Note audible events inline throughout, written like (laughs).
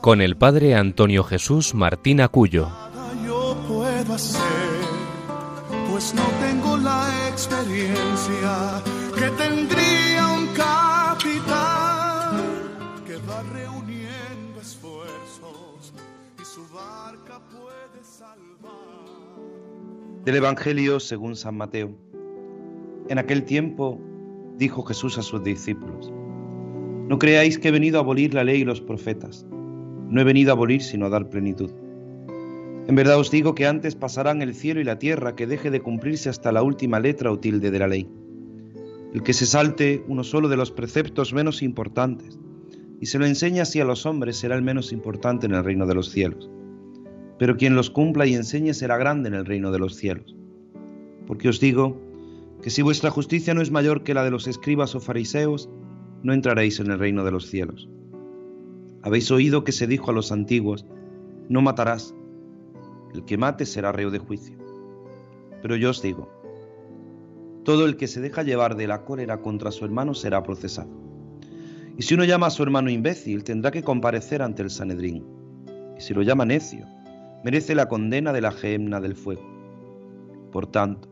con el padre Antonio Jesús Martín Acuyo. Yo puedo hacer, pues no tengo la experiencia que tendría un capitán que va reuniendo esfuerzos y su barca puede salvar. Del Evangelio según San Mateo. En aquel tiempo dijo Jesús a sus discípulos, No creáis que he venido a abolir la ley y los profetas. No he venido a abolir sino a dar plenitud. En verdad os digo que antes pasarán el cielo y la tierra que deje de cumplirse hasta la última letra o tilde de la ley. El que se salte uno solo de los preceptos menos importantes y se lo enseña así a los hombres será el menos importante en el reino de los cielos. Pero quien los cumpla y enseñe será grande en el reino de los cielos. Porque os digo que si vuestra justicia no es mayor que la de los escribas o fariseos, no entraréis en el reino de los cielos. Habéis oído que se dijo a los antiguos, no matarás, el que mate será reo de juicio. Pero yo os digo, todo el que se deja llevar de la cólera contra su hermano será procesado. Y si uno llama a su hermano imbécil, tendrá que comparecer ante el Sanedrín. Y si lo llama necio, merece la condena de la gemna del fuego. Por tanto,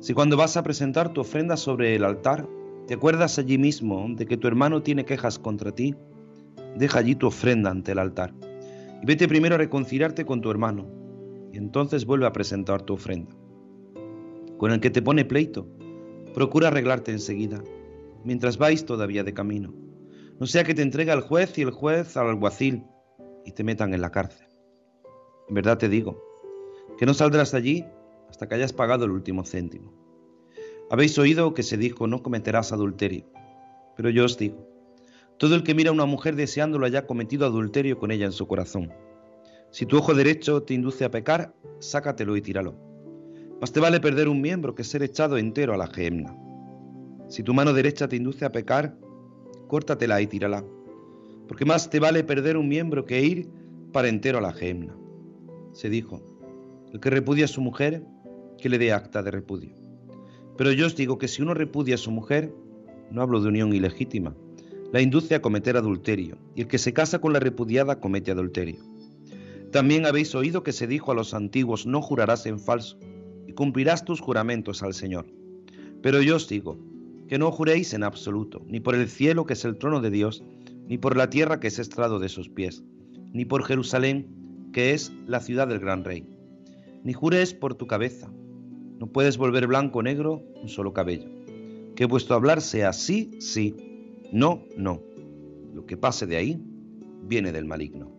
si cuando vas a presentar tu ofrenda sobre el altar, te acuerdas allí mismo de que tu hermano tiene quejas contra ti, deja allí tu ofrenda ante el altar y vete primero a reconciliarte con tu hermano y entonces vuelve a presentar tu ofrenda. Con el que te pone pleito, procura arreglarte enseguida, mientras vais todavía de camino. No sea que te entregue al juez y el juez al alguacil y te metan en la cárcel. En verdad te digo, que no saldrás de allí hasta que hayas pagado el último céntimo. Habéis oído que se dijo, no cometerás adulterio. Pero yo os digo, todo el que mira a una mujer deseándola haya cometido adulterio con ella en su corazón. Si tu ojo derecho te induce a pecar, sácatelo y tíralo. Más te vale perder un miembro que ser echado entero a la gemna. Si tu mano derecha te induce a pecar, córtatela y tírala. Porque más te vale perder un miembro que ir para entero a la gemna. Se dijo, el que repudia a su mujer, que le dé acta de repudio. Pero yo os digo que si uno repudia a su mujer, no hablo de unión ilegítima, la induce a cometer adulterio, y el que se casa con la repudiada comete adulterio. También habéis oído que se dijo a los antiguos, no jurarás en falso, y cumplirás tus juramentos al Señor. Pero yo os digo, que no juréis en absoluto, ni por el cielo que es el trono de Dios, ni por la tierra que es estrado de sus pies, ni por Jerusalén, que es la ciudad del gran rey. Ni jures por tu cabeza, no puedes volver blanco o negro un solo cabello. Que vuestro hablar sea sí, sí, no, no. Lo que pase de ahí viene del maligno.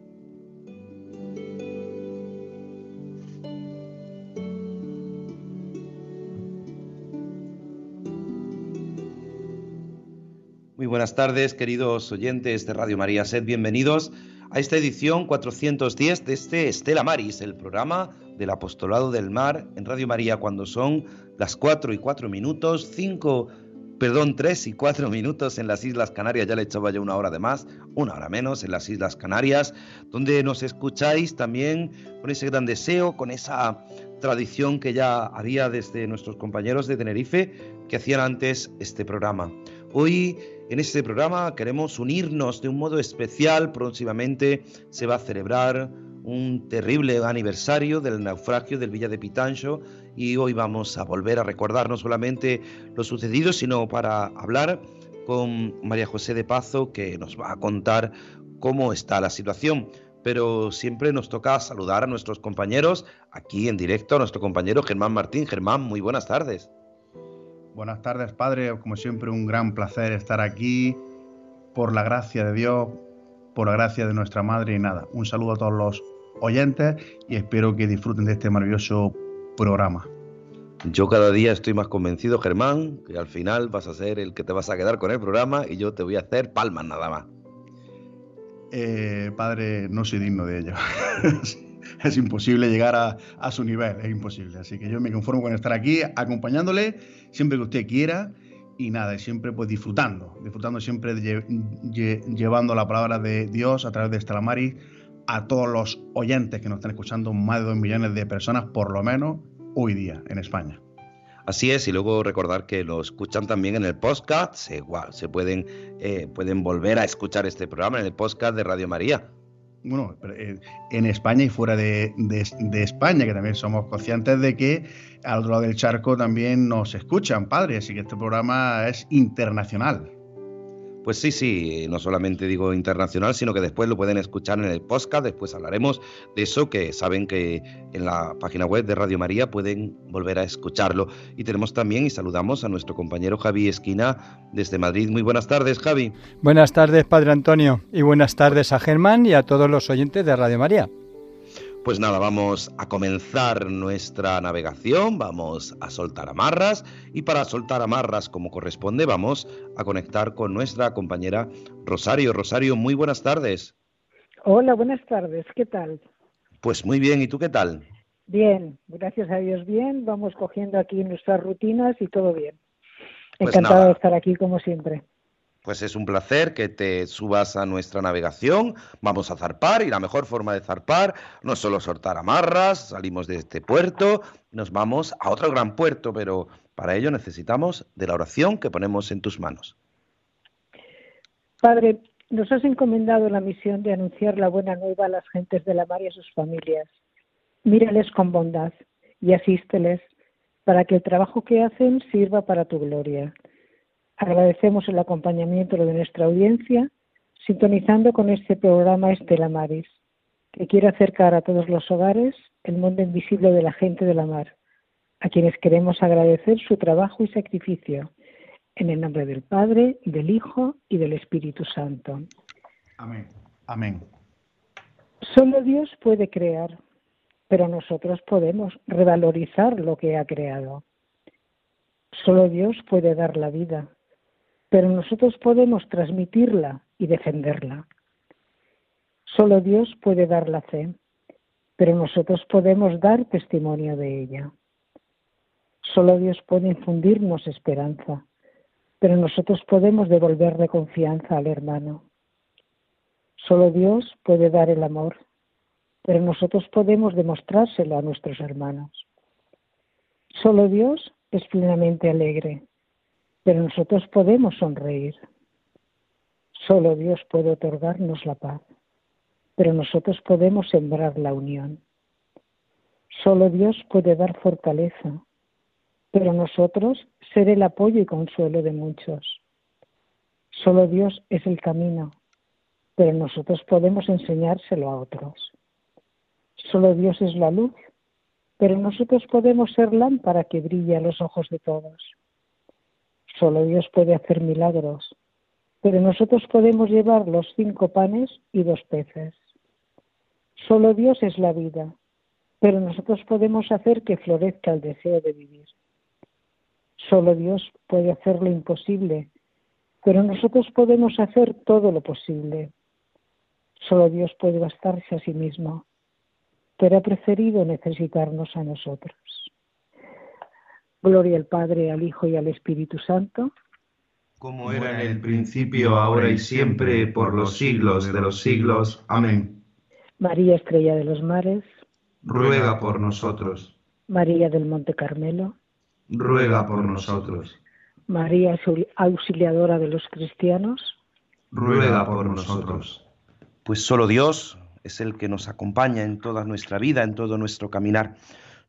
Muy buenas tardes, queridos oyentes de Radio María. Sed bienvenidos a esta edición 410 de este Estela Maris, el programa del Apostolado del Mar en Radio María, cuando son las 4 y 4 minutos, 5 perdón, tres y cuatro minutos en las Islas Canarias, ya le echaba yo una hora de más, una hora menos en las Islas Canarias, donde nos escucháis también con ese gran deseo, con esa tradición que ya había desde nuestros compañeros de Tenerife que hacían antes este programa. Hoy en este programa queremos unirnos de un modo especial, próximamente se va a celebrar un terrible aniversario del naufragio del Villa de Pitancho y hoy vamos a volver a recordar no solamente lo sucedido, sino para hablar con María José de Pazo que nos va a contar cómo está la situación. Pero siempre nos toca saludar a nuestros compañeros aquí en directo, a nuestro compañero Germán Martín. Germán, muy buenas tardes. Buenas tardes, padre. Como siempre, un gran placer estar aquí por la gracia de Dios, por la gracia de nuestra Madre y nada. Un saludo a todos los oyentes y espero que disfruten de este maravilloso programa. Yo cada día estoy más convencido, Germán, que al final vas a ser el que te vas a quedar con el programa y yo te voy a hacer palmas nada más. eh, padre, no soy digno de ello. (laughs) es imposible llegar a, su nivel, es imposible. Así que yo me conformo con estar aquí acompañándole siempre que usted quiera y nada, siempre pues disfrutando, disfrutando siempre llevando la palabra de Dios a través de Estelamaris a todos los oyentes que nos están escuchando, más de dos millones de personas por lo menos hoy día en España. Así es, y luego recordar que lo escuchan también en el podcast, igual, se pueden, eh, pueden volver a escuchar este programa en el podcast de Radio María. Bueno, eh, en España y fuera de, de, España, que también somos conscientes de que al otro lado del charco también nos escuchan, padre, así que este programa es internacional. Pues sí, sí, no solamente digo internacional, sino que después lo pueden escuchar en el podcast, después hablaremos de eso, que saben que en la página web de Radio María pueden volver a escucharlo. Y tenemos también y saludamos a nuestro compañero Javi Esquina desde Madrid. Muy buenas tardes, Javi. Buenas tardes, Padre Antonio, y buenas tardes a Germán y a todos los oyentes de Radio María. Pues nada, vamos a comenzar nuestra navegación, vamos a soltar amarras y para soltar amarras como corresponde vamos a conectar con nuestra compañera Rosario. Rosario, muy buenas tardes. Hola, buenas tardes, ¿qué tal? Pues muy bien, ¿y tú qué tal? Bien, gracias a Dios bien, vamos cogiendo aquí nuestras rutinas y todo bien. Pues Encantado de estar aquí como siempre. Pues es un placer que te subas a nuestra navegación. Vamos a zarpar y la mejor forma de zarpar no es solo soltar amarras, salimos de este puerto, nos vamos a otro gran puerto, pero para ello necesitamos de la oración que ponemos en tus manos. Padre, nos has encomendado la misión de anunciar la buena nueva a las gentes de la mar y a sus familias. Mírales con bondad y asísteles para que el trabajo que hacen sirva para tu gloria Agradecemos el acompañamiento de nuestra audiencia, sintonizando con este programa Estela Maris, que quiere acercar a todos los hogares el mundo invisible de la gente de la mar, a quienes queremos agradecer su trabajo y sacrificio, en el nombre del Padre, del Hijo y del Espíritu Santo. Amén. Amén. Solo Dios puede crear, pero nosotros podemos revalorizar lo que ha creado. Solo Dios puede dar la vida, pero nosotros podemos transmitirla y defenderla. Solo Dios puede dar la fe, pero nosotros podemos dar testimonio de ella. Solo Dios puede infundirnos esperanza, pero nosotros podemos devolverle confianza al hermano. Solo Dios puede dar el amor, pero nosotros podemos demostrárselo a nuestros hermanos. Solo Dios es plenamente alegre, pero nosotros podemos sonreír. Solo Dios puede otorgarnos la paz, pero nosotros podemos sembrar la unión. Solo Dios puede dar fortaleza, pero nosotros ser el apoyo y consuelo de muchos. Solo Dios es el camino, pero nosotros podemos enseñárselo a otros. Solo Dios es la luz, pero nosotros podemos ser lámpara que brille a los ojos de todos. Solo Dios puede hacer milagros, pero nosotros podemos llevar los cinco panes y dos peces. Solo Dios es la vida, pero nosotros podemos hacer que florezca el deseo de vivir. Solo Dios puede hacer lo imposible, pero nosotros podemos hacer todo lo posible. Solo Dios puede bastarse a sí mismo, pero ha preferido necesitarnos a nosotros. Gloria al Padre, al Hijo y al Espíritu Santo. Como era en el principio, ahora y siempre, por los siglos de los siglos. Amén. María Estrella de los Mares. Ruega por nosotros. María del Monte Carmelo. Ruega por nosotros. María Auxiliadora de los Cristianos. Ruega por nosotros. Pues solo Dios es el que nos acompaña en toda nuestra vida, en todo nuestro caminar.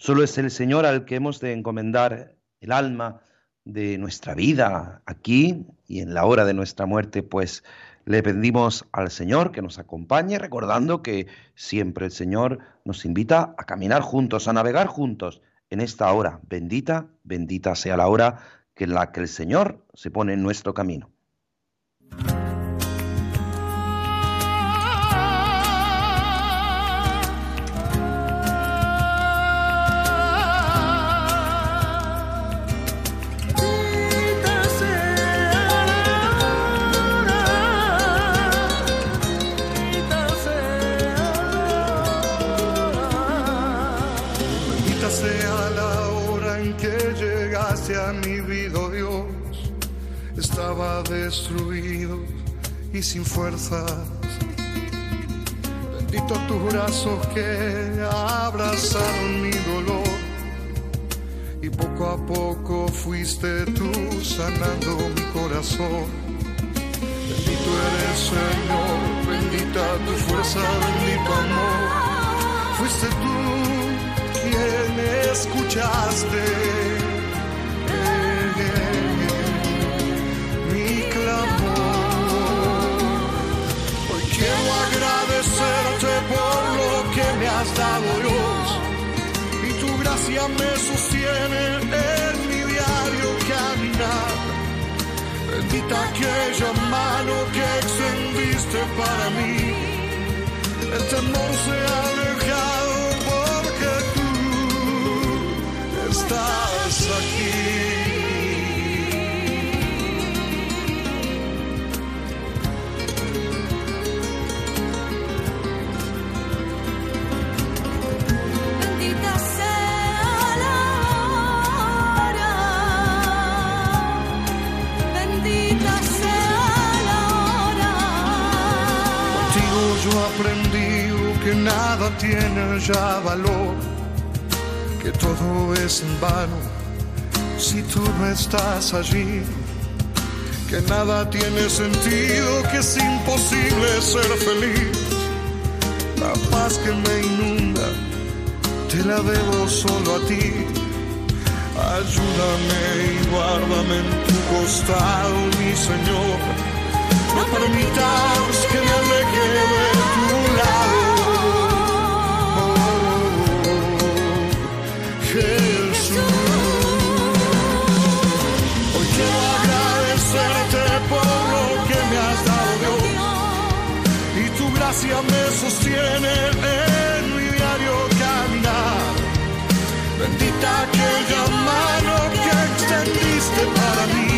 Solo es el Señor al que hemos de encomendar el alma de nuestra vida aquí y en la hora de nuestra muerte, pues le pedimos al Señor que nos acompañe, recordando que siempre el Señor nos invita a caminar juntos, a navegar juntos en esta hora. Bendita, bendita sea la hora que en la que el Señor se pone en nuestro camino. Destruido y sin fuerzas. Bendito tus brazos que abrazaron mi dolor. Y poco a poco fuiste tú sanando mi corazón. Bendito eres Señor, bendita tu fuerza, bendito amor. Fuiste tú quien escuchaste gracia me sostiene en mi diario caminar. Bendita aquella mano que extendiste para mí, el temor se ha alejado porque tú estás yo aprendí que nada tiene ya valor, que todo es en vano si tú no estás allí, que nada tiene sentido, que es imposible ser feliz. La paz que me inunda, te la debo solo a ti. Ayúdame y guárdame en tu costado, mi Señor. No permitas que me Bendita aquella mano que extendiste para mí.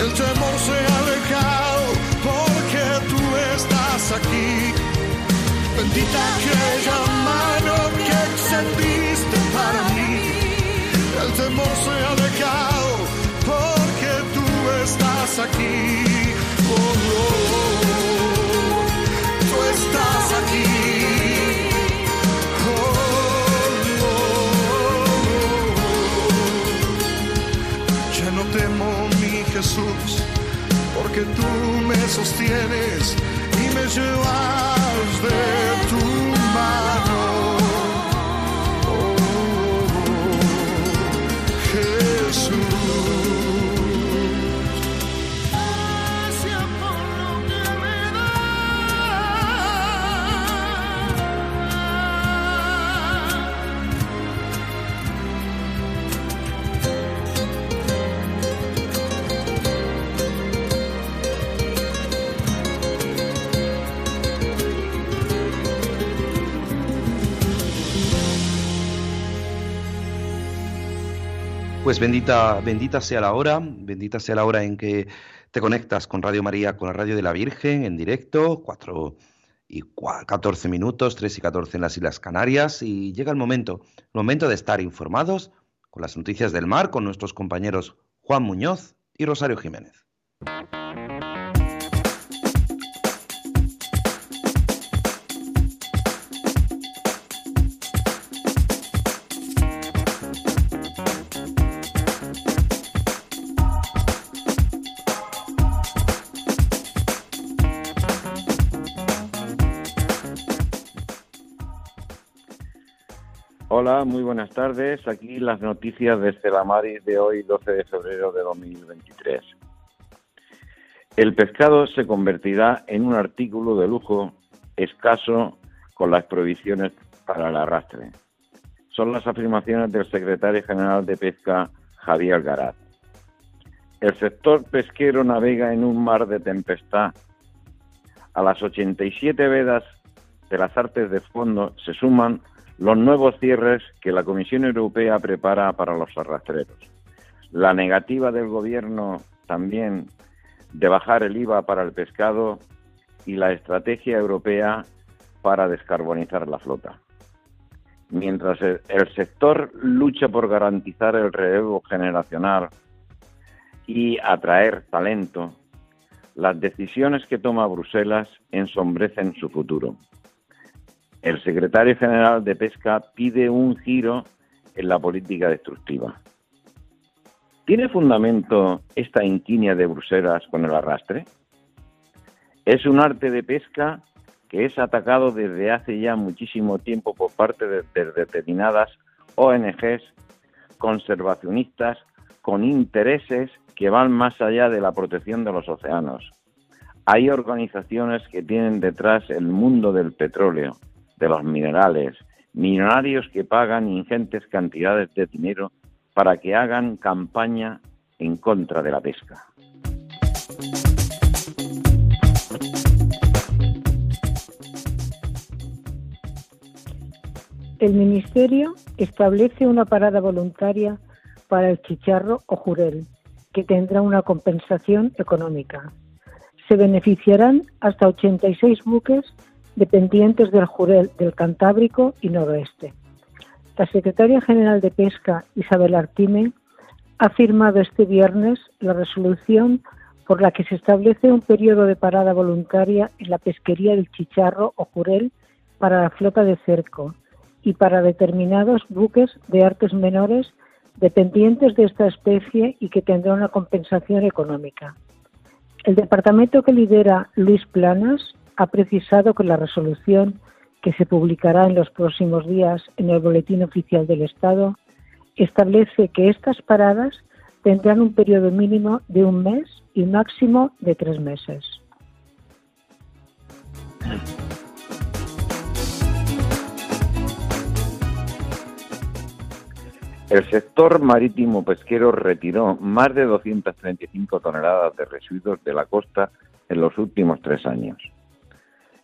El temor se ha alejado porque tú estás aquí. Bendita aquella mano que extendiste para mí. El temor se ha alejado porque tú estás aquí. Oh, oh, oh. Jesús, porque tú me sostienes y me llevas de Pues bendita, bendita sea la hora, bendita sea la hora en que te conectas con Radio María, con la radio de la Virgen en directo, 4 y 14 minutos, 3 y 14 en las Islas Canarias, y llega el momento, el momento de estar informados con las noticias del mar, con nuestros compañeros Juan Muñoz y Rosario Jiménez. Hola, muy buenas tardes. Aquí las noticias de Estelamaris de hoy, 12 de febrero de 2023. El pescado se convertirá en un artículo de lujo escaso con las prohibiciones para el arrastre. Son las afirmaciones del secretario general de Pesca, Javier Garat. El sector pesquero navega en un mar de tempestad. A las 87 vedas de las artes de fondo se suman los nuevos cierres que la Comisión Europea prepara para los arrastreros. La negativa del Gobierno también de bajar el IVA para el pescado y la estrategia europea para descarbonizar la flota. Mientras el, sector lucha por garantizar el relevo generacional y atraer talento, las decisiones que toma Bruselas ensombrecen su futuro. El secretario general de Pesca pide un giro en la política destructiva. ¿Tiene fundamento esta inquinia de Bruselas con el arrastre? Es un arte de pesca que es atacado desde hace ya muchísimo tiempo por parte de, de determinadas ONGs conservacionistas con intereses que van más allá de la protección de los océanos. Hay organizaciones que tienen detrás el mundo del petróleo, de los minerales, millonarios que pagan ingentes cantidades de dinero para que hagan campaña en contra de la pesca. El Ministerio establece una parada voluntaria para el chicharro o jurel, que tendrá una compensación económica. Se beneficiarán hasta 86 buques dependientes del jurel del Cantábrico y Noroeste. La secretaria general de Pesca, Isabel Artime, ha firmado este viernes la resolución por la que se establece un periodo de parada voluntaria en la pesquería del chicharro o jurel para la flota de cerco y para determinados buques de artes menores dependientes de esta especie y que tendrá una compensación económica. El departamento que lidera Luis Planas ha precisado que la resolución que se publicará en los próximos días en el Boletín Oficial del Estado establece que estas paradas tendrán un periodo mínimo de un mes y máximo de tres meses. El sector marítimo pesquero retiró más de 235 toneladas de residuos de la costa en los últimos tres años.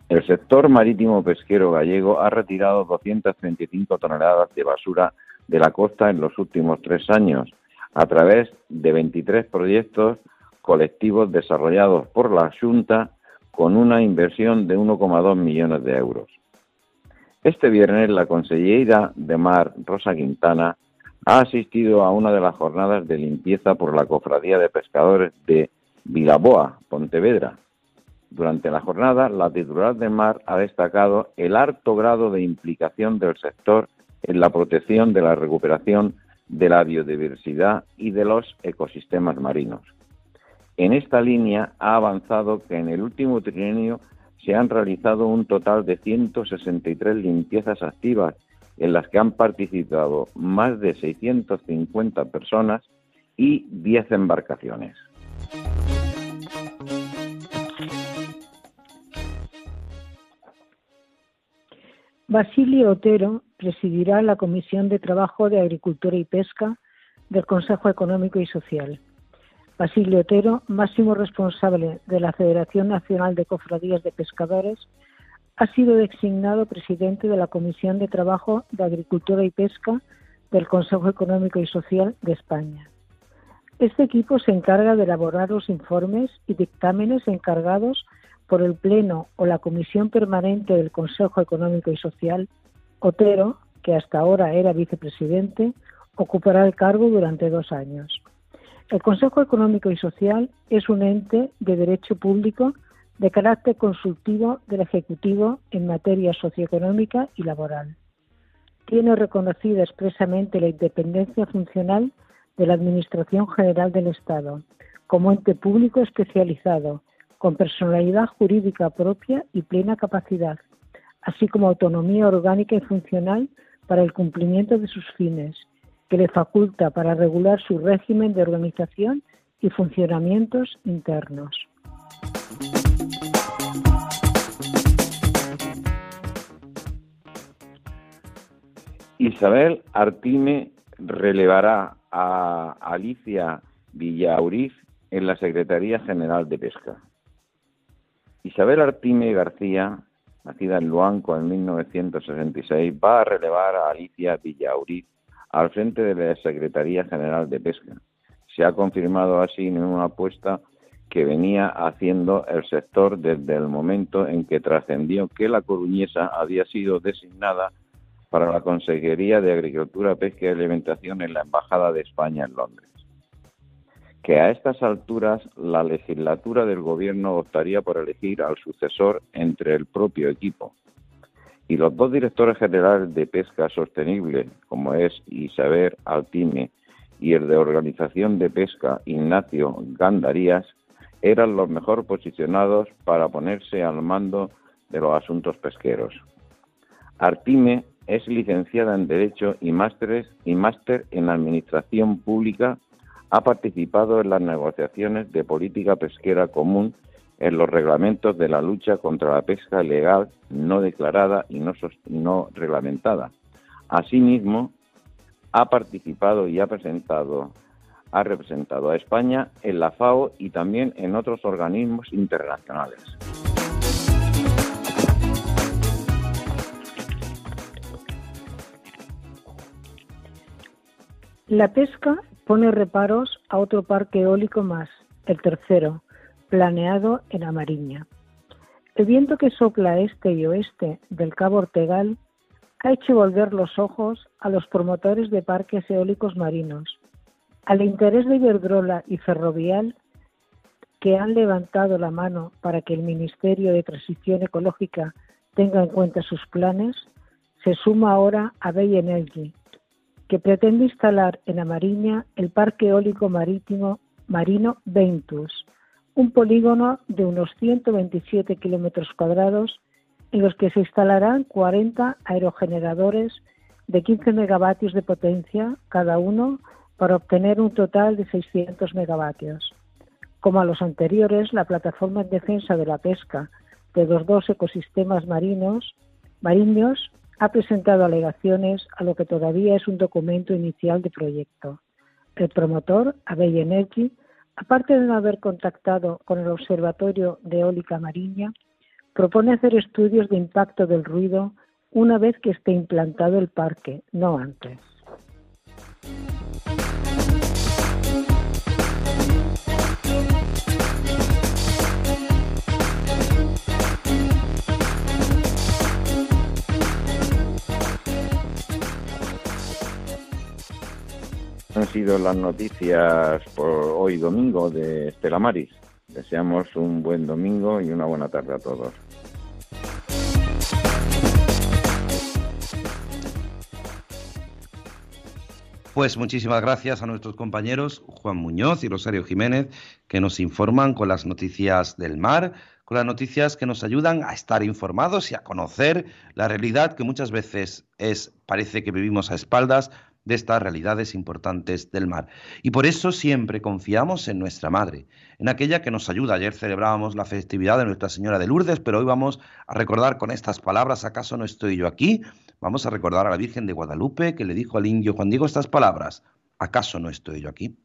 El sector marítimo pesquero gallego ha retirado 235 toneladas de basura de la costa en los últimos tres años a través de 23 proyectos colectivos desarrollados por la Junta con una inversión de 1,2 millones de euros. Este viernes la consellera de Mar, Rosa Quintana, ha asistido a una de las jornadas de limpieza por la Cofradía de Pescadores de Vilaboa, Pontevedra. Durante la jornada, la titular de Mar ha destacado el alto grado de implicación del sector en la protección de la recuperación de la biodiversidad y de los ecosistemas marinos. En esta línea ha avanzado que en el último trienio se han realizado un total de 163 limpiezas activas en las que han participado más de 650 personas y 10 embarcaciones. Basilio Otero presidirá la Comisión de Trabajo de Agricultura y Pesca del Consejo Económico y Social. Basilio Otero, máximo responsable de la Federación Nacional de Cofradías de Pescadores, ha sido designado presidente de la Comisión de Trabajo de Agricultura y Pesca del Consejo Económico y Social de España. Este equipo se encarga de elaborar los informes y dictámenes encargados por el Pleno o la Comisión Permanente del Consejo Económico y Social. Otero, que hasta ahora era vicepresidente, ocupará el cargo durante dos años. El Consejo Económico y Social es un ente de derecho público de carácter consultivo del Ejecutivo en materia socioeconómica y laboral. Tiene reconocida expresamente la independencia funcional de la Administración General del Estado como ente público especializado, con personalidad jurídica propia y plena capacidad, así como autonomía orgánica y funcional para el cumplimiento de sus fines, que le faculta para regular su régimen de organización y funcionamientos internos. Isabel Artime relevará a Alicia Villauriz en la Secretaría General de Pesca. Isabel Artime García, nacida en Luanco en 1966, va a relevar a Alicia Villauriz al frente de la Secretaría General de Pesca. Se ha confirmado así en una apuesta que venía haciendo el sector desde el momento en que trascendió que la coruñesa había sido designada para la Consejería de Agricultura, Pesca y Alimentación en la Embajada de España en Londres. Que a estas alturas la legislatura del gobierno optaría por elegir al sucesor entre el propio equipo. Y los dos directores generales de pesca sostenible, como es Isabel Altime y el de Organización de Pesca Ignacio Gandarías, eran los mejor posicionados para ponerse al mando de los asuntos pesqueros. Artime es licenciada en Derecho y y máster en Administración Pública. Ha participado en las negociaciones de política pesquera común en los reglamentos de la lucha contra la pesca ilegal no declarada y no, no reglamentada. Asimismo, ha participado y ha presentado ha representado a España en la FAO y también en otros organismos internacionales. La pesca pone reparos a otro parque eólico más, el tercero, planeado en Amariña. El viento que sopla este y oeste del Cabo Ortegal ha hecho volver los ojos a los promotores de parques eólicos marinos, al interés de Iberdrola y Ferrovial que han levantado la mano para que el Ministerio de Transición Ecológica tenga en cuenta sus planes, se suma ahora a Bay Energy, que pretende instalar en Amariña el Parque Eólico Marítimo Marino Ventus, un polígono de unos 127 kilómetros cuadrados en los que se instalarán 40 aerogeneradores de 15 megavatios de potencia cada uno para obtener un total de 600 megavatios. Como a los anteriores, la plataforma en defensa de la pesca de los dos ecosistemas marinos, marinos ha presentado alegaciones a lo que todavía es un documento inicial de proyecto. El promotor, Abey Energy, aparte de no haber contactado con el Observatorio de Eólica Mariña, propone hacer estudios de impacto del ruido una vez que esté implantado el parque, no antes. Han sido las noticias por hoy domingo de Estela Maris. Deseamos un buen domingo y una buena tarde a todos. Pues muchísimas gracias a nuestros compañeros Juan Muñoz y Rosario Jiménez que nos informan con las noticias del mar, con las noticias que nos ayudan a estar informados y a conocer la realidad que muchas veces es parece que vivimos a espaldas de estas realidades importantes del mar. Y por eso siempre confiamos en nuestra madre, en aquella que nos ayuda. Ayer celebrábamos la festividad de Nuestra Señora de Lourdes, pero hoy vamos a recordar con estas palabras, ¿acaso no estoy yo aquí? Vamos a recordar a la Virgen de Guadalupe que le dijo al indio Juan Diego estas palabras, ¿acaso no estoy yo aquí?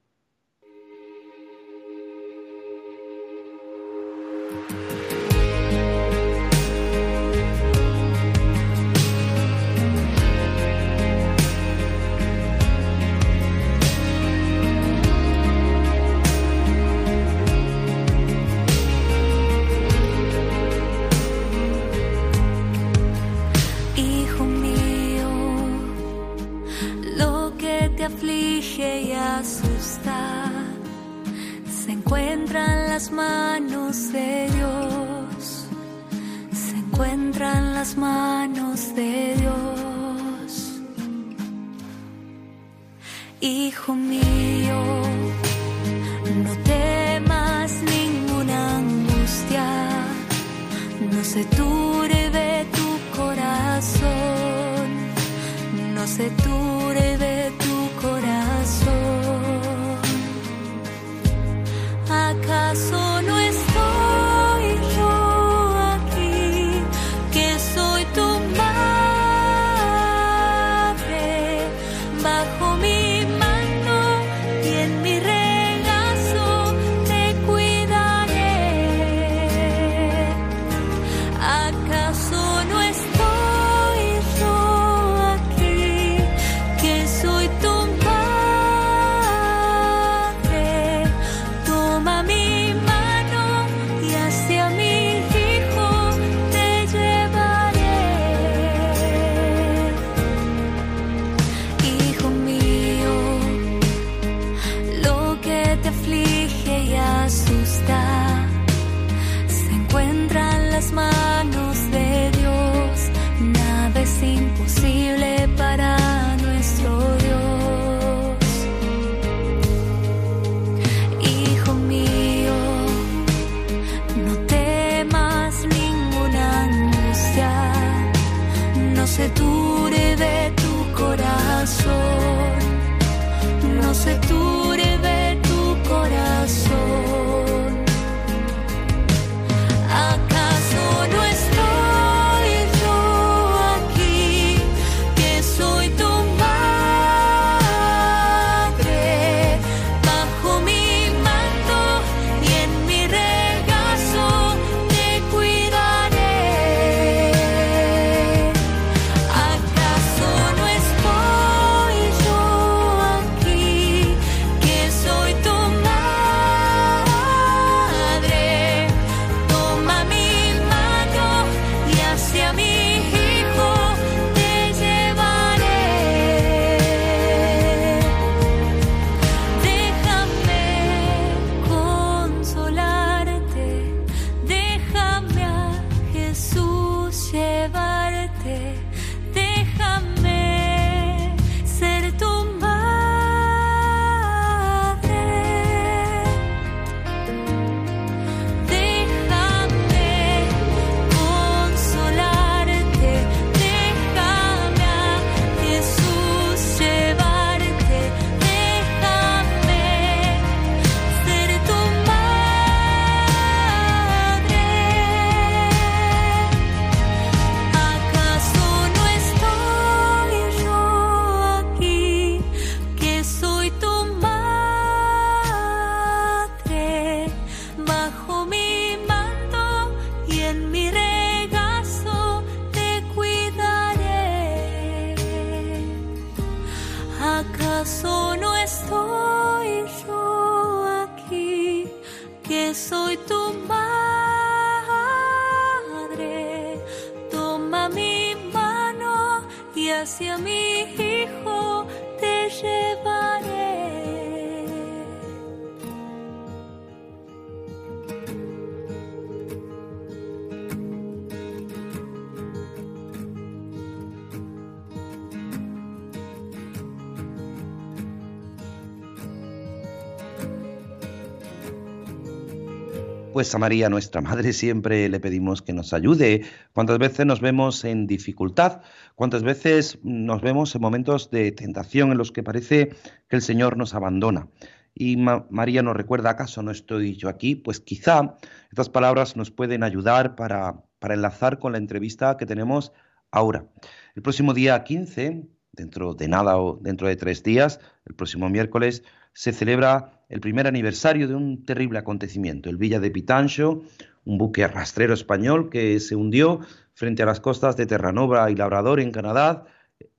Pues a María, nuestra Madre, siempre le pedimos que nos ayude. ¿Cuántas veces nos vemos en dificultad? ¿Cuántas veces nos vemos en momentos de tentación en los que parece que el Señor nos abandona? Y Ma- María nos recuerda, ¿acaso no estoy yo aquí? Pues quizá estas palabras nos pueden ayudar para, para enlazar con la entrevista que tenemos ahora. El próximo día 15, dentro de nada o dentro de tres días, el próximo miércoles, se celebra el primer aniversario de un terrible acontecimiento, el Villa de Pitancho, un buque rastrero español que se hundió frente a las costas de Terranova y Labrador en Canadá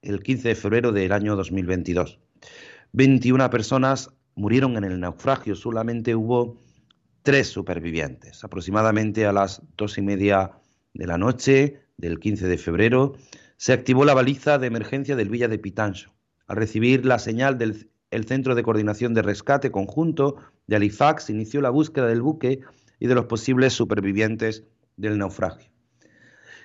el 15 de febrero del año 2022. 21 personas murieron en el naufragio, solamente hubo tres supervivientes. Aproximadamente a las dos y media de la noche del 15 de febrero se activó la baliza de emergencia del Villa de Pitancho. Al recibir la señal del el Centro de Coordinación de Rescate Conjunto de Halifax inició la búsqueda del buque y de los posibles supervivientes del naufragio.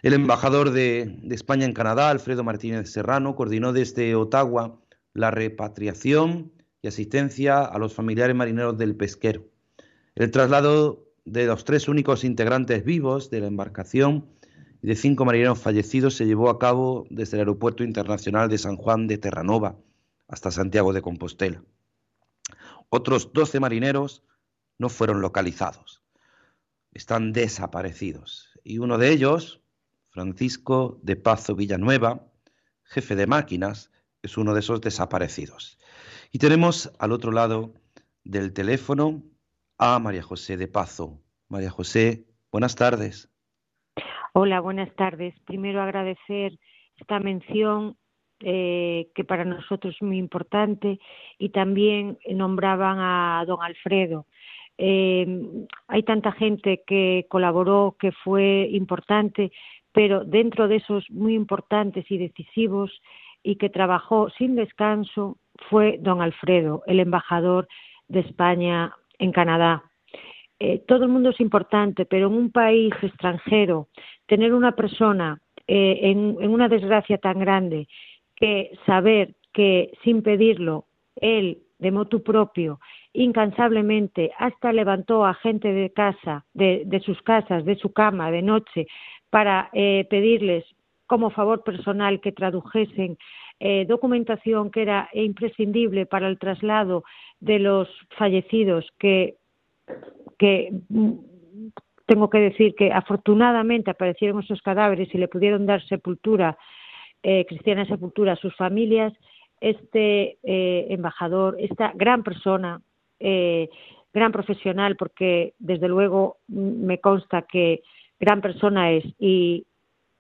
El embajador de, de España en Canadá, Alfredo Martínez Serrano, coordinó desde Ottawa la repatriación y asistencia a los familiares marineros del pesquero. El traslado de los tres únicos integrantes vivos de la embarcación y de cinco marineros fallecidos se llevó a cabo desde el Aeropuerto Internacional de San Juan de Terranova hasta Santiago de Compostela. Otros 12 marineros no fueron localizados, están desaparecidos. Y uno de ellos, Francisco de Pazo Villanueva, jefe de máquinas, es uno de esos desaparecidos. Y tenemos al otro lado del teléfono a María José de Pazo. María José, buenas tardes. Hola, buenas tardes. Primero agradecer esta mención eh, que para nosotros es muy importante y también nombraban a don Alfredo. Eh, hay tanta gente que colaboró, que fue importante, pero dentro de esos muy importantes y decisivos y que trabajó sin descanso fue don Alfredo, el embajador de España en Canadá. Eh, todo el mundo es importante, pero en un país extranjero, tener una persona eh, en una desgracia tan grande que saber que sin pedirlo él de motu propio incansablemente hasta levantó a gente de casa de, sus casas de su cama de noche para eh, pedirles como favor personal que tradujesen eh, documentación que era imprescindible para el traslado de los fallecidos que, que mm, tengo que decir que afortunadamente aparecieron esos cadáveres y le pudieron dar sepultura, eh, cristiana sepultura sus familias, este eh, embajador, esta gran persona, eh, gran profesional, porque desde luego me consta que gran persona es y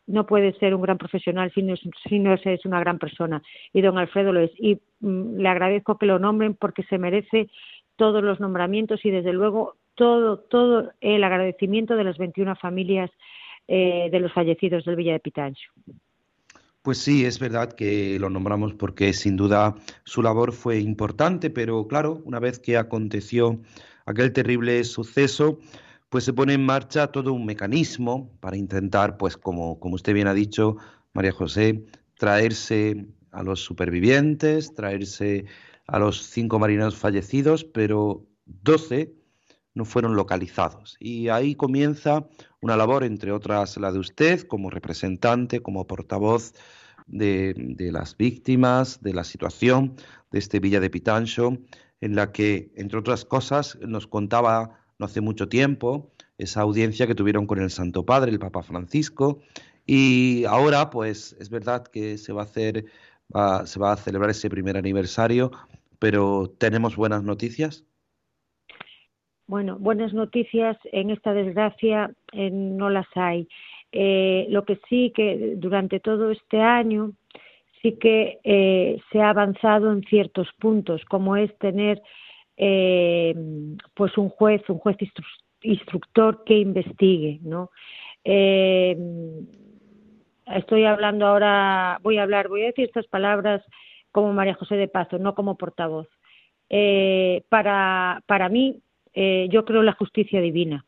no puede ser un gran profesional si no, es, si no es una gran persona. Y don Alfredo lo es. Y mm, le agradezco que lo nombren porque se merece todos los nombramientos y desde luego todo, todo el agradecimiento de las 21 familias eh, de los fallecidos del Villa de Pitancho. Pues sí, es verdad que lo nombramos porque sin duda su labor fue importante, pero claro, una vez que aconteció aquel terrible suceso, pues se pone en marcha todo un mecanismo para intentar, pues como, como usted bien ha dicho, María José, traerse a los supervivientes, traerse a los cinco marineros fallecidos, pero doce no fueron localizados. Y ahí comienza una labor, entre otras la de usted, como representante, como portavoz de, las víctimas, de la situación de este Villa de Pitancho, en la que, entre otras cosas, nos contaba no hace mucho tiempo esa audiencia que tuvieron con el Santo Padre, el Papa Francisco, y ahora, pues, es verdad que se va a hacer, se va a celebrar ese primer aniversario, pero ¿tenemos buenas noticias? Bueno, buenas noticias en esta desgracia eh, no las hay. Eh, lo que sí que durante todo este año sí que eh, se ha avanzado en ciertos puntos, como es tener eh, pues un juez, un juez instructor que investigue, ¿no? estoy hablando ahora, voy a hablar, voy a decir estas palabras como María José de Pazo, no como portavoz. para, para mí, yo creo en la justicia divina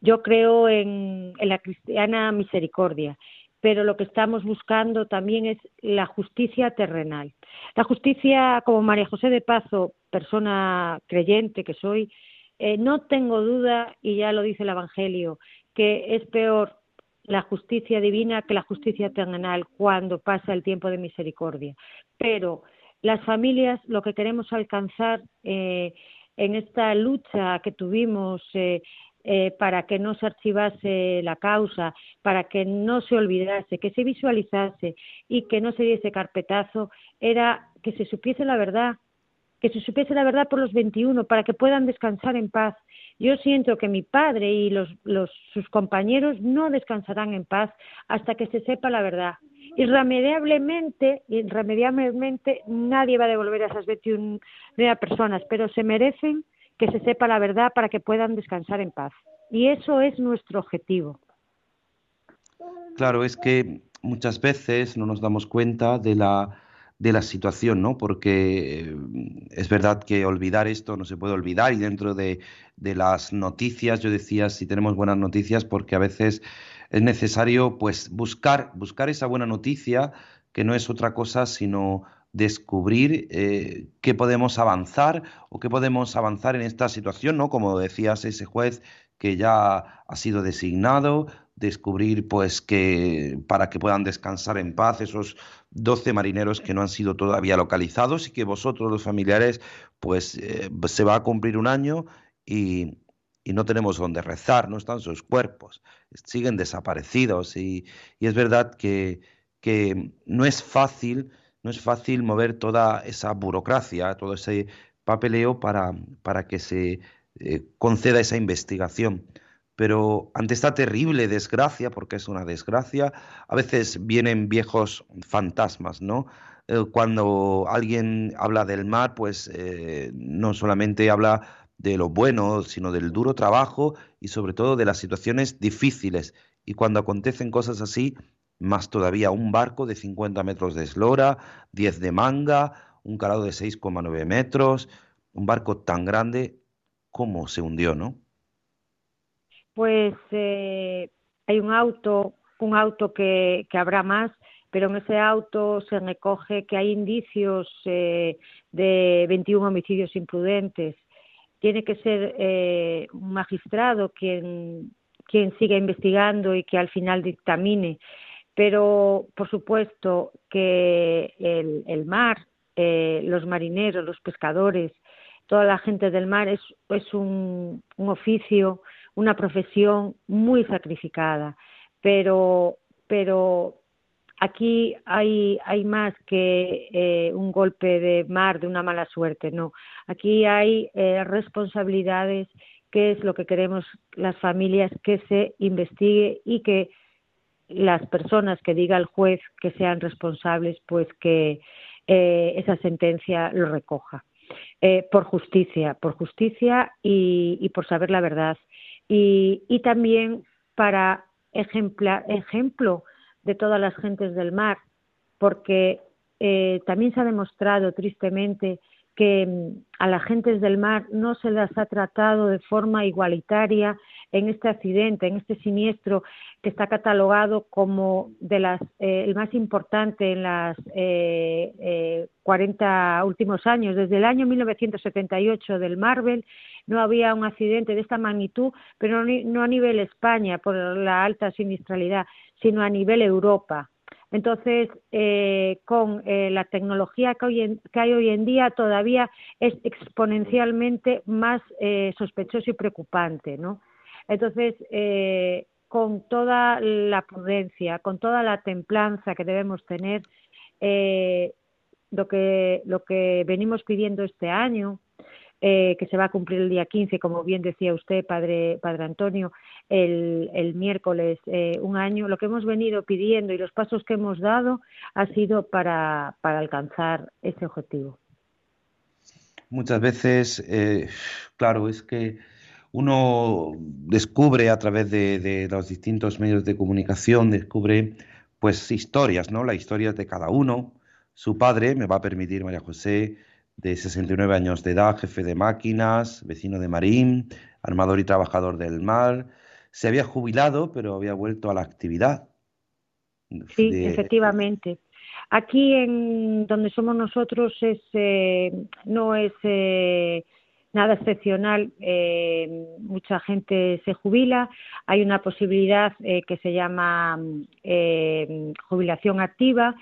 yo creo en, la cristiana misericordia, pero lo que estamos buscando también es la justicia terrenal. La justicia, como María José de Pazo, persona creyente que soy, eh, no tengo duda, y ya lo dice el Evangelio, que es peor la justicia divina que la justicia terrenal cuando pasa el tiempo de misericordia. Pero las familias lo que queremos alcanzar eh, en esta lucha que tuvimos eh, eh, para que no se archivase la causa, para que no se olvidase, que se visualizase y que no se diese carpetazo, era que se supiese la verdad, que se supiese la verdad por los 21, para que puedan descansar en paz. Yo siento que mi padre y los, sus compañeros no descansarán en paz hasta que se sepa la verdad. Irremediablemente, irremediablemente nadie va a devolver a esas 21 personas, pero se merecen que se sepa la verdad para que puedan descansar en paz. Y eso es nuestro objetivo. Claro, es que muchas veces no nos damos cuenta de la, de la situación, ¿no? Porque eh, es verdad que olvidar esto no se puede olvidar y dentro de, de, las noticias, yo decía, si tenemos buenas noticias, porque a veces es necesario pues buscar, buscar esa buena noticia que no es otra cosa sino descubrir eh, qué podemos avanzar o qué podemos avanzar en esta situación, ¿no? Como decías, ese juez que ya ha sido designado, descubrir pues que para que puedan descansar en paz esos 12 marineros que no han sido todavía localizados y que vosotros los familiares pues eh, se va a cumplir un año y, y, no tenemos donde rezar, no están sus cuerpos, siguen desaparecidos y, y es verdad que, que no es fácil no es fácil mover toda esa burocracia, todo ese papeleo para, para que se eh, conceda esa investigación. Pero ante esta terrible desgracia, porque es una desgracia, a veces vienen viejos fantasmas, ¿no? Eh, cuando alguien habla del mar, pues eh, no solamente habla de lo bueno, sino del duro trabajo y sobre todo de las situaciones difíciles. Y cuando acontecen cosas así, más todavía un barco de 50 metros de eslora, 10 de manga, un calado de 6,9 metros, un barco tan grande, ¿cómo se hundió, no? Pues eh, hay un auto, un auto que, que, habrá más, pero en ese auto se recoge que hay indicios eh, de 21 homicidios imprudentes. Tiene que ser eh, un magistrado quien, quien siga investigando y que al final dictamine Pero, por supuesto, que el, mar, eh, los marineros, los pescadores, toda la gente del mar es, un, oficio, una profesión muy sacrificada, pero, pero aquí hay, hay más que eh, un golpe de mar, de una mala suerte, no. Aquí hay eh, responsabilidades, que es lo que queremos las familias, que se investigue y que las personas que diga el juez que sean responsables, pues que eh, esa sentencia lo recoja. Eh, por justicia, por justicia y, por saber la verdad. Y, también para ejemplo de todas las gentes del mar, porque eh, también se ha demostrado tristemente que mm, a las gentes del mar no se las ha tratado de forma igualitaria en este accidente, en este siniestro que está catalogado como de las eh, el más importante en las eh, eh, 40 últimos años. Desde el año 1978 del Marvel no había un accidente de esta magnitud, pero no a nivel España por la alta sinistralidad, sino a nivel Europa. Entonces, eh, con eh, la tecnología que, hay hoy en día, todavía es exponencialmente más eh, sospechoso y preocupante, ¿no? Entonces, con toda la prudencia, con toda la templanza que debemos tener, lo que lo que venimos pidiendo este año eh, que se va a cumplir el día 15, como bien decía usted, padre, padre Antonio, el, miércoles eh, un año. Lo que hemos venido pidiendo y los pasos que hemos dado ha sido para, para alcanzar ese objetivo. Muchas veces, eh, claro, es que uno descubre a través de, de, los distintos medios de comunicación, descubre pues historias, ¿no? Las historias de cada uno. Su padre, me va a permitir María José, de 69 años de edad, jefe de máquinas, vecino de Marín, armador y trabajador del mar. Se había jubilado, pero había vuelto a la actividad. Sí, efectivamente. Aquí, en donde somos nosotros, es, eh, no es eh, nada excepcional. Eh, mucha gente se jubila. Hay una posibilidad que se llama jubilación activa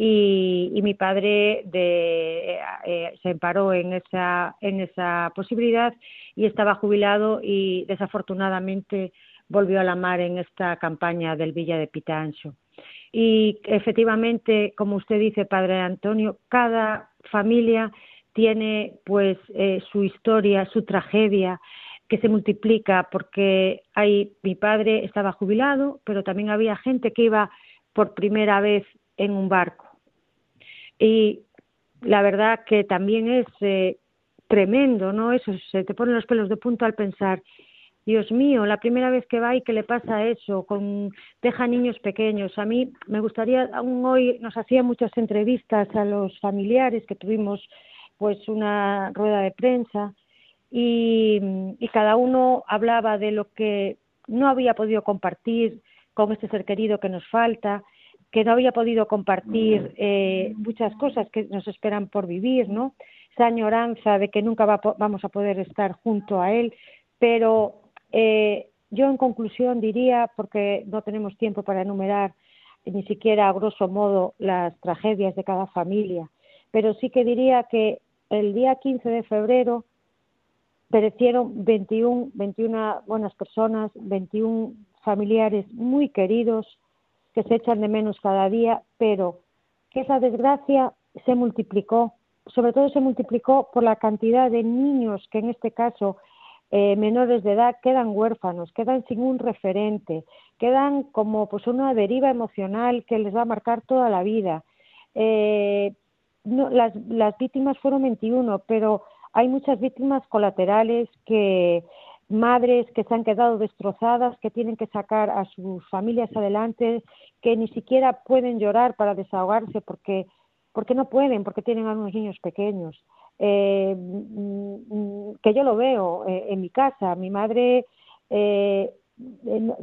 y, mi padre de, eh, se emparó en esa, en esa posibilidad y estaba jubilado y desafortunadamente volvió a la mar en esta campaña del Villa de Pitancho. Y efectivamente, como usted dice, padre Antonio, cada familia tiene pues eh, su historia, su tragedia que se multiplica porque hay mi padre estaba jubilado, pero también había gente que iba por primera vez en un barco y la verdad que también es eh, tremendo, ¿no? Eso, se te ponen los pelos de punta al pensar, Dios mío, la primera vez que va y que le pasa eso, con deja niños pequeños. A mí me gustaría, aún hoy nos hacía muchas entrevistas a los familiares que tuvimos pues una rueda de prensa y, y cada uno hablaba de lo que no había podido compartir con este ser querido que nos falta que no había podido compartir eh, muchas cosas que nos esperan por vivir, ¿no? Esa añoranza de que nunca vamos a poder estar junto a él, pero eh, yo en conclusión diría, porque no tenemos tiempo para enumerar ni siquiera a grosso modo las tragedias de cada familia, pero sí que diría que el día 15 de febrero perecieron 21, 21 buenas personas, 21 familiares muy queridos, que se echan de menos cada día, pero que esa desgracia se multiplicó, sobre todo se multiplicó por la cantidad de niños que en este caso eh, menores de edad quedan huérfanos, quedan sin un referente, quedan como pues una deriva emocional que les va a marcar toda la vida. Eh, las, las víctimas fueron 21, pero hay muchas víctimas colaterales que madres que se han quedado destrozadas, que tienen que sacar a sus familias adelante, que ni siquiera pueden llorar para desahogarse porque, porque no pueden, porque tienen a unos niños pequeños. Eh, mm, que yo lo veo eh, en mi casa, mi madre eh,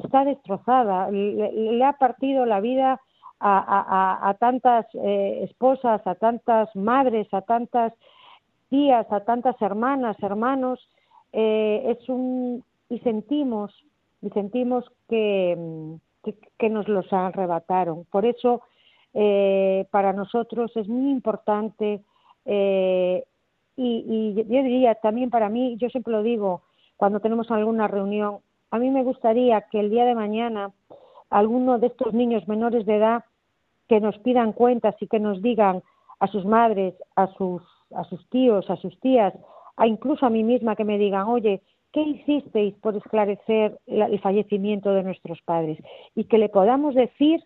está destrozada, le, ha partido la vida a, a tantas esposas, a tantas madres, a tantas tías, a tantas hermanas, hermanos, eh, es un y sentimos y sentimos que, que nos los arrebataron. Por eso, eh, para nosotros es muy importante eh, y, y yo diría también para mí, yo siempre lo digo cuando tenemos alguna reunión, a mí me gustaría que el día de mañana alguno de estos niños menores de edad que nos pidan cuentas y que nos digan a sus madres, a sus, a sus tíos, a sus tías, a incluso a mí misma que me digan, oye, ¿qué hicisteis por esclarecer el fallecimiento de nuestros padres? Y que le podamos decir,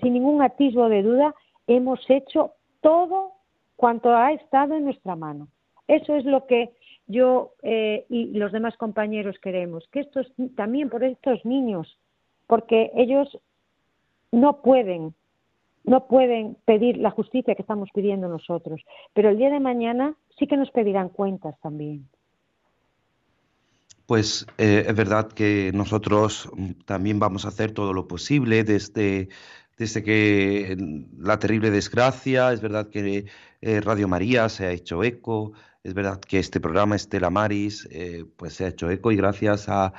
sin ningún atisbo de duda, hemos hecho todo cuanto ha estado en nuestra mano. Eso es lo que yo eh, y los demás compañeros queremos, que estos también por estos niños, porque ellos no pueden, no pueden pedir la justicia que estamos pidiendo nosotros, pero el día de mañana sí que nos pedirán cuentas también. Pues eh, es verdad que nosotros también vamos a hacer todo lo posible desde, desde que la terrible desgracia, es verdad que eh, Radio María se ha hecho eco, es verdad que este programa Estela Maris eh, pues se ha hecho eco y gracias a,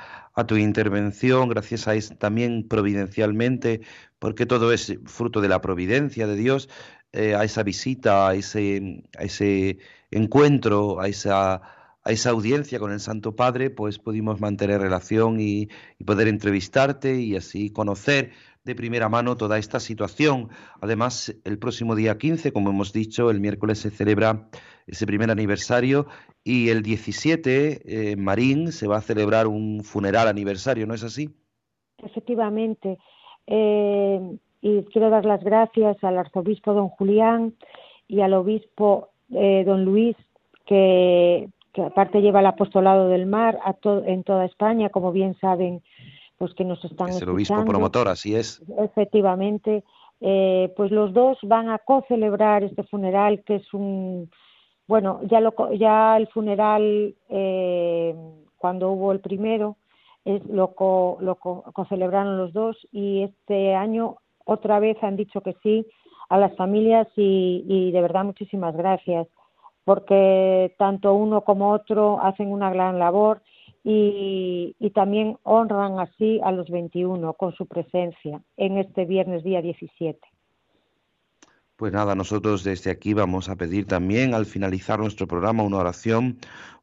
tu intervención, gracias a eso también providencialmente, porque todo es fruto de la providencia de Dios, eh, a esa visita, a ese, a ese encuentro, a esa, a esa audiencia con el Santo Padre, pues pudimos mantener relación y poder entrevistarte y así conocer de primera mano toda esta situación. Además, el próximo día 15, como hemos dicho, el miércoles se celebra ese primer aniversario y el 17 en Marín se va a celebrar un funeral aniversario, ¿no es así? Efectivamente. Eh, y quiero dar las gracias al arzobispo don Julián y al obispo eh, don Luis, que, aparte lleva el apostolado del mar a en toda España, como bien saben, pues que nos están es el obispo promotor, así es. Efectivamente. Eh, pues los dos van a co-celebrar este funeral, que es un, bueno, ya, lo, ya el funeral, eh, cuando hubo el primero, es, lo, co, lo celebraron los dos y este año otra vez han dicho que sí a las familias y, y de verdad muchísimas gracias porque tanto uno como otro hacen una gran labor y, también honran así a los 21 con su presencia en este viernes día 17. Pues nada, nosotros desde aquí vamos a pedir también al finalizar nuestro programa una oración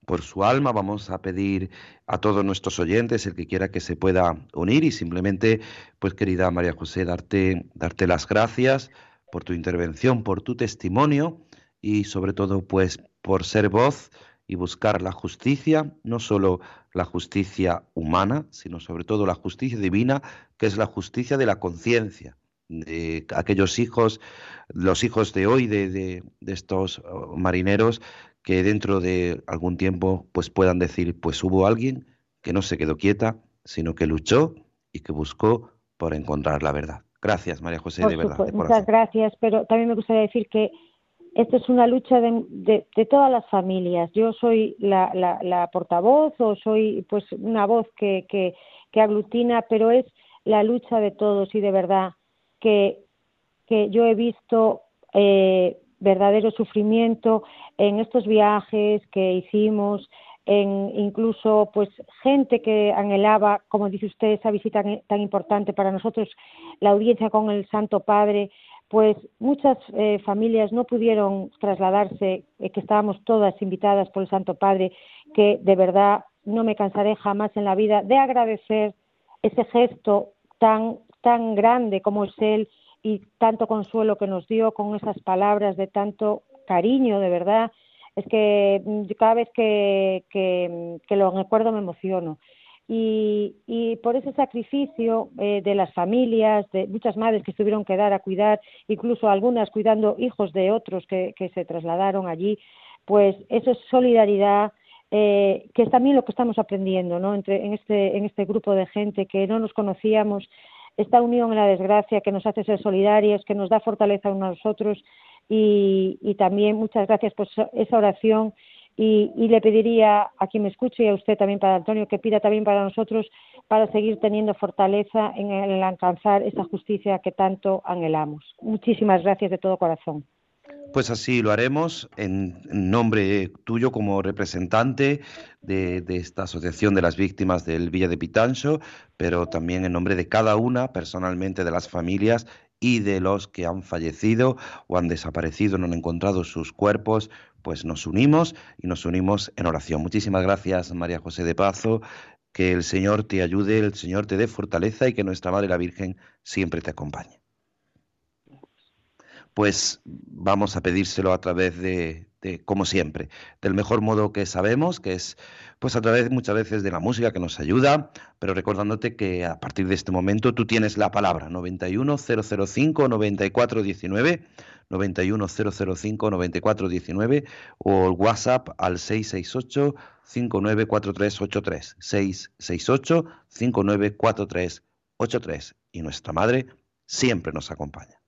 por su alma. Vamos a pedir a todos nuestros oyentes, el que quiera que se pueda unir y simplemente, pues querida María José, darte, darte las gracias por tu intervención, por tu testimonio y sobre todo, pues por ser voz y buscar la justicia, no solo la justicia humana, sino sobre todo la justicia divina, que es la justicia de la conciencia de aquellos hijos, los hijos de hoy de, de, estos oh, marineros que dentro de algún tiempo pues puedan decir pues hubo alguien que no se quedó quieta sino que luchó y que buscó por encontrar la verdad. Gracias María José, de verdad. muchas gracias, pero también me gustaría decir que esta es una lucha de, de, todas las familias. Yo soy la, la, la, portavoz o soy pues una voz que, que, que aglutina, pero es la lucha de todos y de verdad que, que yo he visto eh, verdadero sufrimiento en estos viajes que hicimos, en incluso pues gente que anhelaba, como dice usted, esa visita tan importante para nosotros, la audiencia con el Santo Padre, pues muchas eh, familias no pudieron trasladarse, eh, que estábamos todas invitadas por el Santo Padre, que de verdad no me cansaré jamás en la vida de agradecer ese gesto tan tan grande como es Él y tanto consuelo que nos dio con esas palabras de tanto cariño, de verdad. Es que mm, cada vez que, que, lo recuerdo me emociono. Y, y, por ese sacrificio eh, de las familias, de muchas madres que tuvieron que dar a cuidar, incluso algunas cuidando hijos de otros que, se trasladaron allí, pues eso es solidaridad, eh, que es también lo que estamos aprendiendo ¿no? Entre, en, este, en este grupo de gente que no nos conocíamos esta unión en la desgracia que nos hace ser solidarios, que nos da fortaleza a nosotros y, y también muchas gracias por esa oración y, le pediría a quien me escuche y a usted también para Antonio que pida también para nosotros para seguir teniendo fortaleza en el alcanzar esa justicia que tanto anhelamos. Muchísimas gracias de todo corazón. Pues así lo haremos en, nombre tuyo como representante de, esta Asociación de las Víctimas del Villa de Pitancho, pero también en nombre de cada una personalmente de las familias y de los que han fallecido o han desaparecido, no han encontrado sus cuerpos, pues nos unimos y nos unimos en oración. Muchísimas gracias, María José de Pazo. Que el Señor te ayude, el Señor te dé fortaleza y que nuestra Madre la Virgen siempre te acompañe pues vamos a pedírselo a través de, como siempre, del mejor modo que sabemos, que es pues a través muchas veces de la música que nos ayuda, pero recordándote que a partir de este momento tú tienes la palabra 91005 9419 91005 9419 o el WhatsApp al 668 594383 668 594383 y nuestra madre siempre nos acompaña.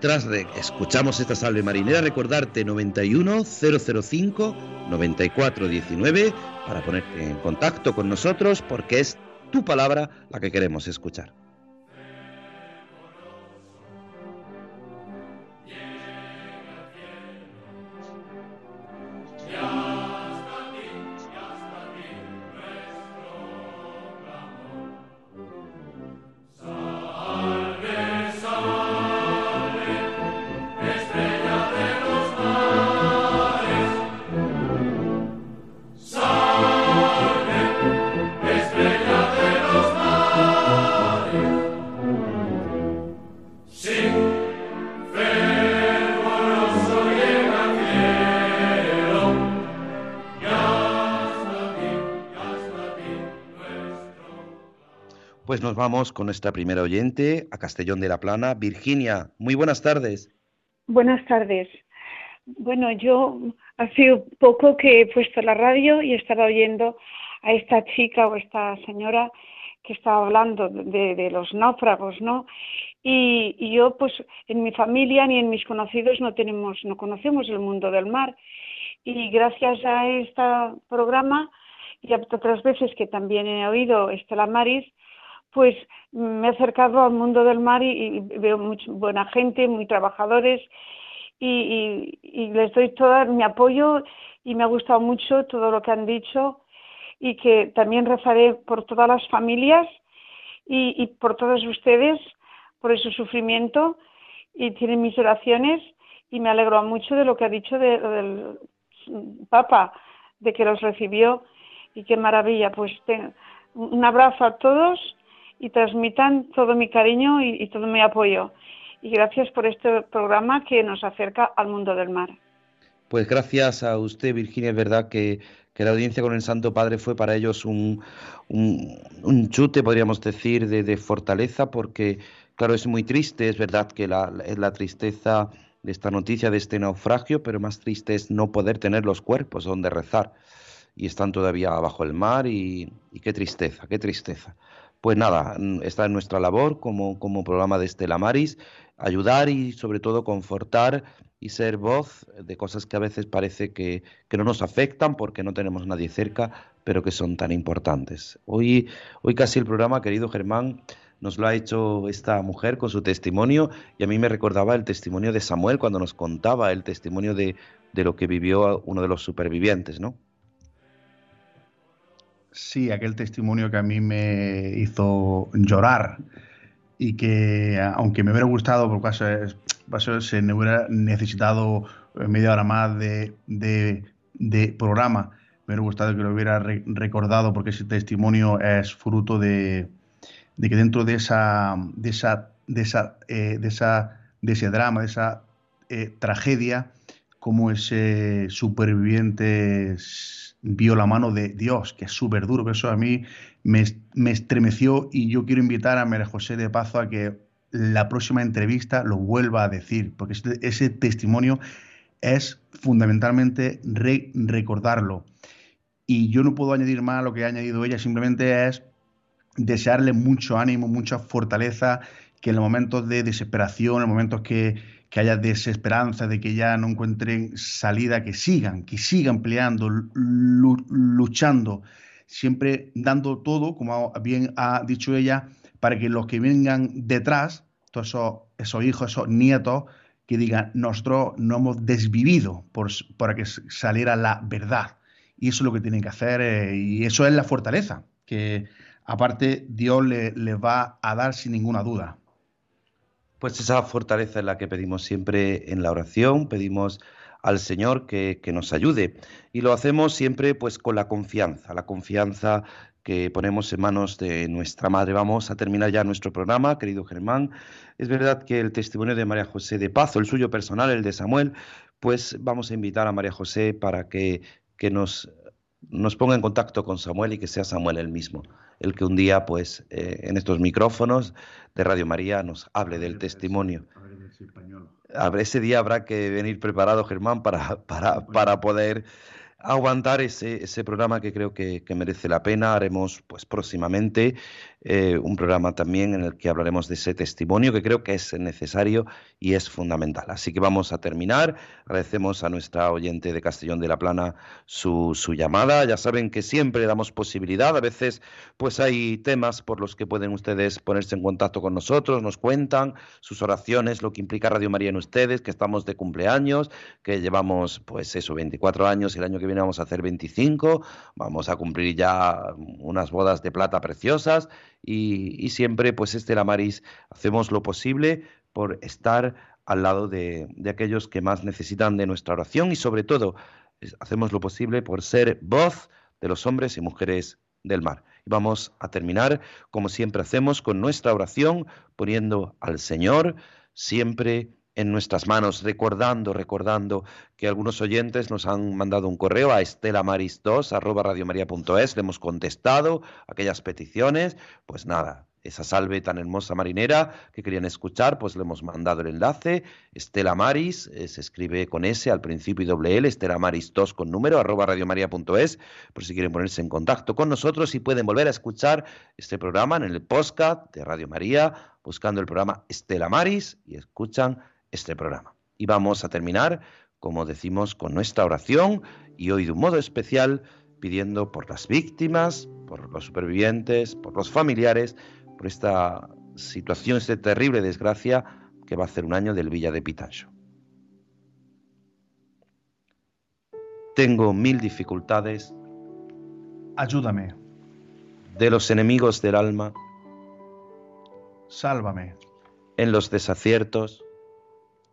Mientras escuchamos esta salve marinera, recordarte 91 005 9419 para ponerte en contacto con nosotros porque es tu palabra la que queremos escuchar. Vamos con nuestra primera oyente a Castellón de la Plana. Virginia, muy buenas tardes. Buenas tardes. Bueno, yo hace poco que he puesto la radio y estaba oyendo a esta chica o esta señora que estaba hablando de, los náufragos, ¿no? Y, y, yo, pues, en mi familia ni en mis conocidos no tenemos, no conocemos el mundo del mar. Y gracias a este programa y a otras veces que también he oído Estela Maris, pues me he acercado al mundo del mar y, veo mucha buena gente, muy trabajadores y, les doy todo mi apoyo y me ha gustado mucho todo lo que han dicho y que también rezaré por todas las familias y, por todos ustedes, por ese sufrimiento y tienen mis oraciones y me alegro mucho de lo que ha dicho del Papa, de que los recibió y qué maravilla. Pues un abrazo a todos y transmitan todo mi cariño y, todo mi apoyo. Y gracias por este programa que nos acerca al mundo del mar. Pues gracias a usted, Virginia. Es verdad que, la audiencia con el Santo Padre fue para ellos un, un, chute, podríamos decir, de, fortaleza, porque, claro, es muy triste, es verdad que la, es la tristeza de esta noticia, de este naufragio, pero más triste es no poder tener los cuerpos donde rezar. Y están todavía bajo el mar y, y qué tristeza, qué tristeza. Pues nada, mm, está en nuestra labor como, como programa de Estela Maris, ayudar y sobre todo confortar y ser voz de cosas que a veces parece que, que, no nos afectan porque no tenemos nadie cerca, pero que son tan importantes. Hoy, hoy casi el programa, querido Germán, nos lo ha hecho esta mujer con su testimonio y a mí me recordaba el testimonio de Samuel cuando nos contaba el testimonio de, de lo que vivió uno de los supervivientes, ¿no? Sí, aquel testimonio que a mí me hizo llorar y que aunque me hubiera gustado, por caso, se hubiera necesitado media hora más de, programa, me hubiera gustado que lo hubiera recordado porque ese testimonio es fruto de, de que dentro de esa, de esa, de esa, eh, de esa, de ese drama, de esa eh, tragedia, como ese superviviente vio la mano de Dios, que es súper duro, eso a mí me, me, estremeció y yo quiero invitar a María José de Pazo a que la próxima entrevista lo vuelva a decir, porque ese, ese testimonio es fundamentalmente recordarlo. Y yo no puedo añadir más a lo que ha añadido ella, simplemente es desearle mucho ánimo, mucha fortaleza, que en los momentos de desesperación, en los momentos que, que haya desesperanza, de que ya no encuentren salida, que sigan, que sigan peleando, luchando, siempre dando todo, como bien ha dicho ella, para que los que vengan detrás, todos esos, hijos, esos nietos, que digan, nosotros no hemos desvivido por, para que saliera la verdad. Y eso es lo que tienen que hacer eh, y eso es la fortaleza, que aparte Dios les le va a dar sin ninguna duda. Pues esa fortaleza es la que pedimos siempre en la oración, pedimos al Señor que, que, nos ayude. Y lo hacemos siempre pues con la confianza, la confianza que ponemos en manos de nuestra madre. Vamos a terminar ya nuestro programa, querido Germán. Es verdad que el testimonio de María José de Pazo, el suyo personal, el de Samuel, pues vamos a invitar a María José para que, que nos, nos ponga en contacto con Samuel y que sea Samuel el mismo, el que un día, pues, eh, en estos micrófonos de Radio María nos hable del testimonio. Ese día habrá que venir preparado, Germán, para, para, para poder aguantar ese, ese programa que creo que, que, merece la pena. Haremos pues próximamente eh, un programa también en el que hablaremos de ese testimonio que creo que es necesario y es fundamental. Así que vamos a terminar. Agradecemos a nuestra oyente de Castellón de la Plana su, su llamada. Ya saben que siempre damos posibilidad. A veces pues hay temas por los que pueden ustedes ponerse en contacto con nosotros, nos cuentan sus oraciones, lo que implica Radio María en ustedes, que estamos de cumpleaños, que llevamos pues eso, 24 años el año que viene vamos a hacer 25, vamos a cumplir ya unas bodas de plata preciosas y, siempre, pues este Maris, hacemos lo posible por estar al lado de, de aquellos que más necesitan de nuestra oración y sobre todo hacemos lo posible por ser voz de los hombres y mujeres del mar. Y vamos a terminar, como siempre hacemos, con nuestra oración, poniendo al Señor siempre en nuestras manos, recordando, recordando que algunos oyentes nos han mandado un correo a estelamaris2 arroba radiomaria.es, le hemos contestado aquellas peticiones, pues nada, esa salve tan hermosa marinera que querían escuchar, pues le hemos mandado el enlace, Estela Maris, eh, se escribe con S al principio y doble L, Estela Maris 2 con número, arroba radiomaria.es, por si quieren ponerse en contacto con nosotros y pueden volver a escuchar este programa en el podcast de Radio María, buscando el programa Estela Maris y escuchan este programa. Y vamos a terminar, como decimos, con nuestra oración y hoy de un modo especial pidiendo por las víctimas, por los supervivientes, por los familiares, por esta situación, esta terrible desgracia que va a hacer un año del Villa de Pitancho. Tengo mil dificultades. Ayúdame. De los enemigos del alma. Sálvame. En los desaciertos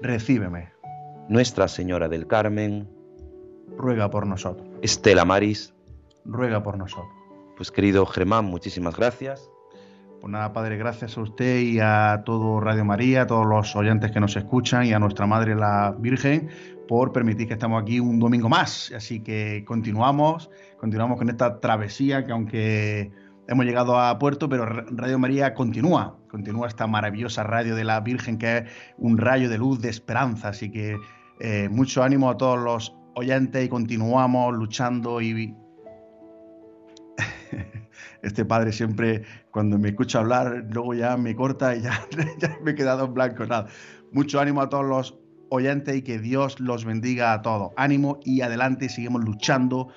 recíbeme. Nuestra Señora del Carmen, ruega por nosotros. Estela Maris, ruega por nosotros. Pues querido Germán, muchísimas gracias. Pues nada, Padre, gracias a usted y a todo Radio María, a todos los oyentes que nos escuchan y a nuestra Madre la Virgen por permitir que estemos aquí un domingo más. Así que continuamos, continuamos con esta travesía que aunque hemos llegado a puerto, pero Radio María continúa, continúa esta maravillosa radio de la Virgen que es un rayo de luz de esperanza. Así que eh, mucho ánimo a todos los oyentes y continuamos luchando (laughs) este padre siempre cuando me escucha hablar luego ya me corta y ya, (laughs) ya, me he quedado en blanco. Nada. Mucho ánimo a todos los oyentes y que Dios los bendiga a todos. Ánimo y adelante, seguimos luchando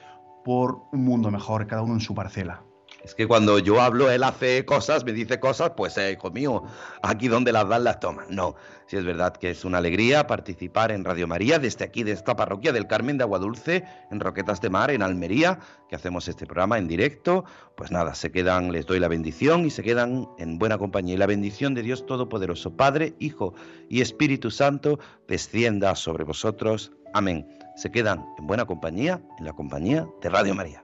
por un mundo mejor, cada uno en su parcela. Es que cuando yo hablo, él hace cosas, me dice cosas, pues, eh, hijo mío, aquí donde las dan las tomas. No, sí es verdad que es una alegría participar en Radio María desde aquí, de esta parroquia del Carmen de Aguadulce, en Roquetas de Mar, en Almería, que hacemos este programa en directo. Pues nada, se quedan, les doy la bendición y se quedan en buena compañía. Y la bendición de Dios Todopoderoso, Padre, Hijo y Espíritu Santo, descienda sobre vosotros. Amén. Se quedan en buena compañía, en la compañía de Radio María.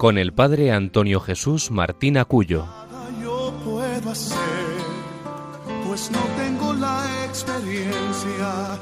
con el padre Antonio Jesús Martín Acuyo. Yo puedo hacer, pues no tengo la experiencia